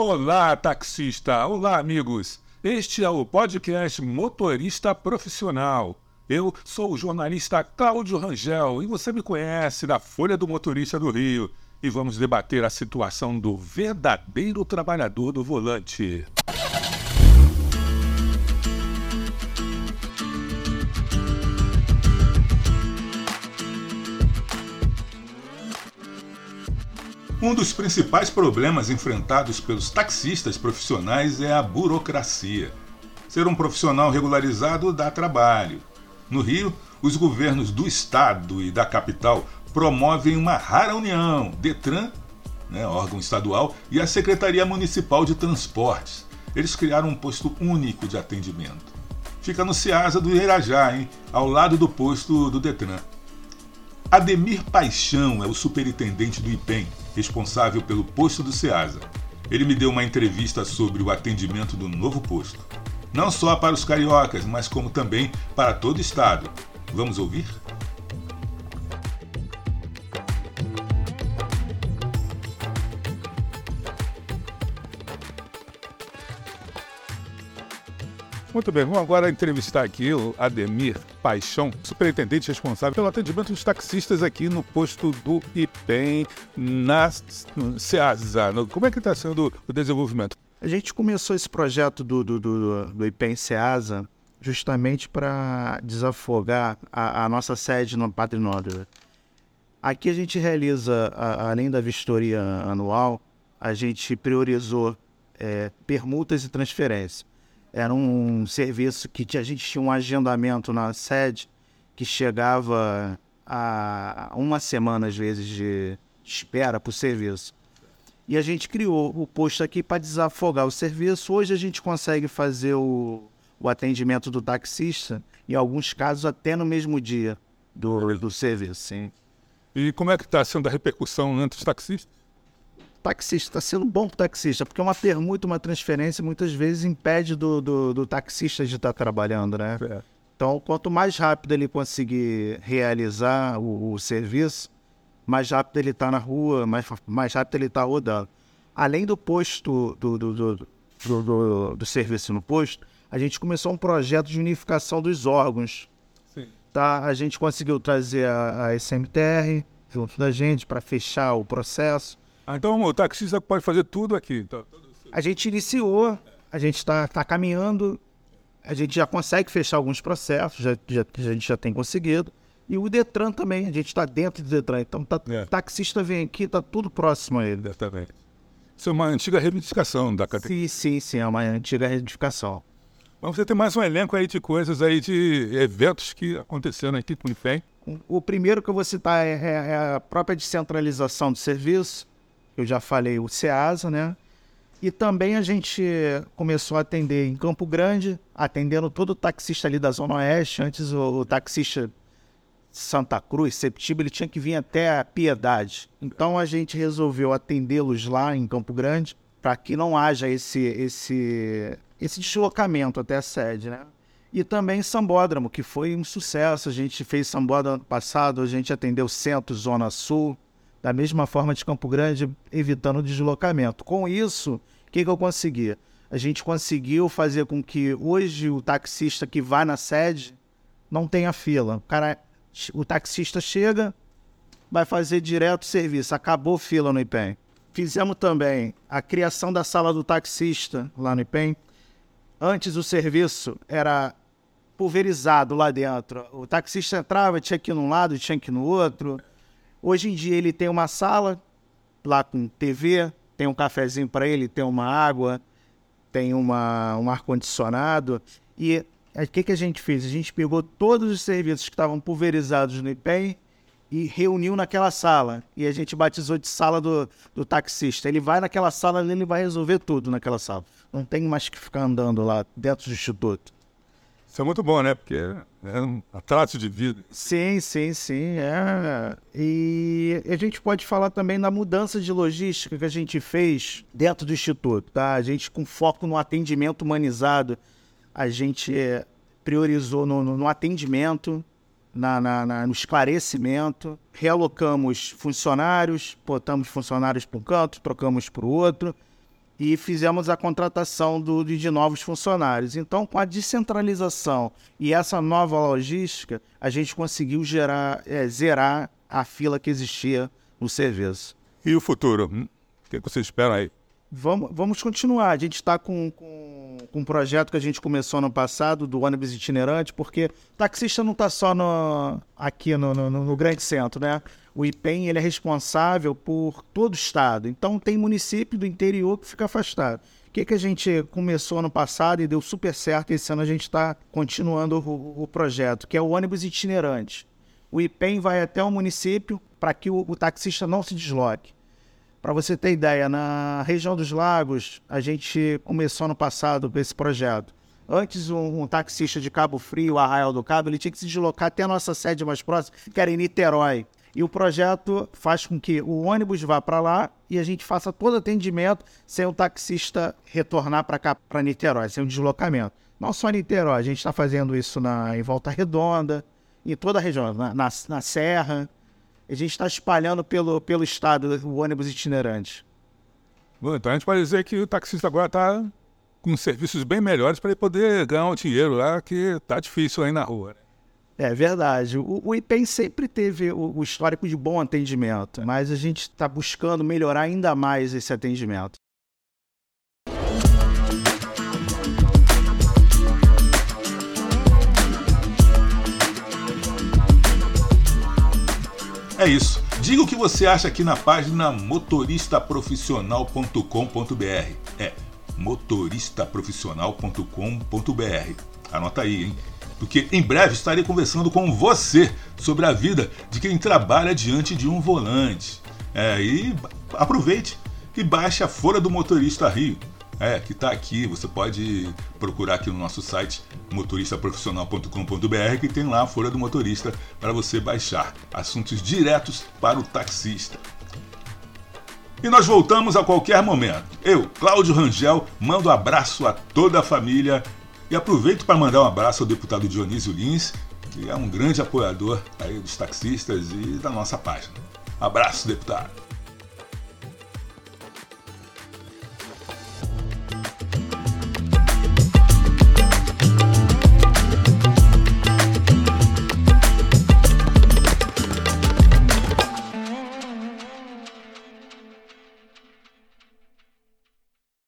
Olá, taxista! Olá, amigos! Este é o podcast Motorista Profissional. Eu sou o jornalista Cláudio Rangel e você me conhece da Folha do Motorista do Rio. E vamos debater a situação do verdadeiro trabalhador do volante. Um dos principais problemas enfrentados pelos taxistas profissionais é a burocracia. Ser um profissional regularizado dá trabalho. No Rio, os governos do estado e da capital promovem uma rara união, Detran, né, órgão estadual, e a Secretaria Municipal de Transportes. Eles criaram um posto único de atendimento. Fica no Ceasa do Irajá, hein, ao lado do posto do Detran. Ademir Paixão é o superintendente do IPEM, responsável pelo posto do SEASA. Ele me deu uma entrevista sobre o atendimento do novo posto. Não só para os cariocas, mas como também para todo o estado. Vamos ouvir? Muito bem, vamos agora entrevistar aqui o Ademir Paixão, superintendente responsável pelo atendimento dos taxistas aqui no posto do IPEM, na SEASA. Como é que está sendo o desenvolvimento? A gente começou esse projeto do, do, do, do IPEM SEASA justamente para desafogar a, a, nossa sede no Padre Nóbrega. Aqui a gente realiza, a, além da vistoria anual, a gente priorizou é, permutas e transferências. Era um serviço que a gente tinha um agendamento na sede que chegava a uma semana, às vezes, de espera para o serviço. E a gente criou o posto aqui para desafogar o serviço. Hoje a gente consegue fazer o, o atendimento do taxista, em alguns casos até no mesmo dia do, do serviço. Sim. E como é que está sendo a repercussão entre os taxistas? Taxista, está sendo bom para o taxista, porque uma permuta, uma transferência, muitas vezes impede do, do, do taxista de estar tá trabalhando, né? É. Então, quanto mais rápido ele conseguir realizar o, o serviço, mais rápido ele está na rua, mais, mais rápido ele está rodando. Além do posto, do, do, do, do, do serviço no posto, a gente começou um projeto de unificação dos órgãos. Sim. Tá? A gente conseguiu trazer a, a SMTR junto da gente para fechar o processo. Ah, então o taxista pode fazer tudo aqui. Então. A gente iniciou, a gente está tá caminhando, a gente já consegue fechar alguns processos, já, já, a gente já tem conseguido. E o Detran também, a gente está dentro do Detran. Então, tá, é. taxista vem aqui, está tudo próximo a ele. Exatamente. Isso é uma antiga reivindicação da categoria. Sim, sim, sim, é uma antiga reivindicação. Mas você tem mais um elenco aí de coisas aí, de eventos que aconteceram aqui com o IFEM. O primeiro que eu vou citar é, é, é a própria descentralização do serviço eu já falei, o SEASA, né? E também a gente começou a atender em Campo Grande, atendendo todo o taxista ali da Zona Oeste. Antes o, o taxista Santa Cruz, Septiba, ele tinha que vir até a Piedade. Então a gente resolveu atendê-los lá em Campo Grande para que não haja esse, esse, esse deslocamento até a sede, né? E também Sambódromo, que foi um sucesso. A gente fez Sambódromo ano passado, a gente atendeu Centro, Zona Sul, da mesma forma de Campo Grande, evitando o deslocamento. Com isso, o que, que eu consegui? A gente conseguiu fazer com que hoje o taxista que vai na sede não tenha fila. O, cara, o taxista chega, vai fazer direto o serviço. Acabou fila no IPEM. Fizemos também a criação da sala do taxista lá no IPEM. Antes o serviço era pulverizado lá dentro. O taxista entrava, tinha que ir num lado, tinha que ir no outro. Hoje em dia ele tem uma sala lá com TV, tem um cafezinho para ele, tem uma água, tem uma, um ar-condicionado. E o que, que a gente fez? A gente pegou todos os serviços que estavam pulverizados no IPEM e reuniu naquela sala. E a gente batizou de sala do, do taxista. Ele vai naquela sala e ele vai resolver tudo naquela sala. Não tem mais que ficar andando lá dentro do instituto. Isso é muito bom, né? Porque é um atraso de vida. Sim, sim, sim. É. E a gente pode falar também da mudança de logística que a gente fez dentro do Instituto, tá? A gente, com foco no atendimento humanizado, a gente é, priorizou no, no, no atendimento, na, na, na, no esclarecimento, realocamos funcionários, botamos funcionários para um canto, trocamos para o outro e fizemos a contratação do, de novos funcionários. Então, com a descentralização e essa nova logística, a gente conseguiu gerar, é, zerar a fila que existia no serviço. E o futuro? Hum? O que vocês esperam aí? Vamos, vamos continuar. A gente está com, com, com, um projeto que a gente começou no passado, do ônibus itinerante, porque taxista não está só no, aqui no, no, no, grande centro, né? O IPEM ele é responsável por todo o estado. Então, tem município do interior que fica afastado. O que, que a gente começou no passado e deu super certo, esse ano a gente está continuando o, o, projeto, que é o ônibus itinerante. O IPEM vai até o município para que o, o taxista não se desloque. Para você ter ideia, na região dos lagos, a gente começou no passado esse projeto. Antes, um, um, taxista de Cabo Frio, Arraial do Cabo, ele tinha que se deslocar até a nossa sede mais próxima, que era em Niterói. E o projeto faz com que o ônibus vá para lá e a gente faça todo atendimento sem o taxista retornar para cá, para Niterói, sem o deslocamento. Não só Niterói, a gente está fazendo isso na, em Volta Redonda, em toda a região, na, na, na Serra, a gente está espalhando pelo, pelo estado o ônibus itinerante. Bom, então a gente pode dizer que o taxista agora está com serviços bem melhores para ele poder ganhar o dinheiro lá, que está difícil aí na rua. Né? É verdade. O, o IPEM sempre teve o, o histórico de bom atendimento, mas a gente está buscando melhorar ainda mais esse atendimento. É isso. Diga o que você acha aqui na página motoristaprofissional.com.br. É motoristaprofissional.com.br. Anota aí, hein? Porque em breve estarei conversando com você sobre a vida de quem trabalha diante de um volante. É, e aproveite e baixe a Folha do Motorista Rio é, que está aqui. Você pode procurar aqui no nosso site motoristaprofissional.com.br que tem lá a folha do motorista para você baixar assuntos diretos para o taxista. E nós voltamos a qualquer momento. Eu, Cláudio Rangel, mando abraço a toda a família e aproveito para mandar um abraço ao deputado Dionísio Lins, que é um grande apoiador aí dos taxistas e da nossa página. Abraço, deputado.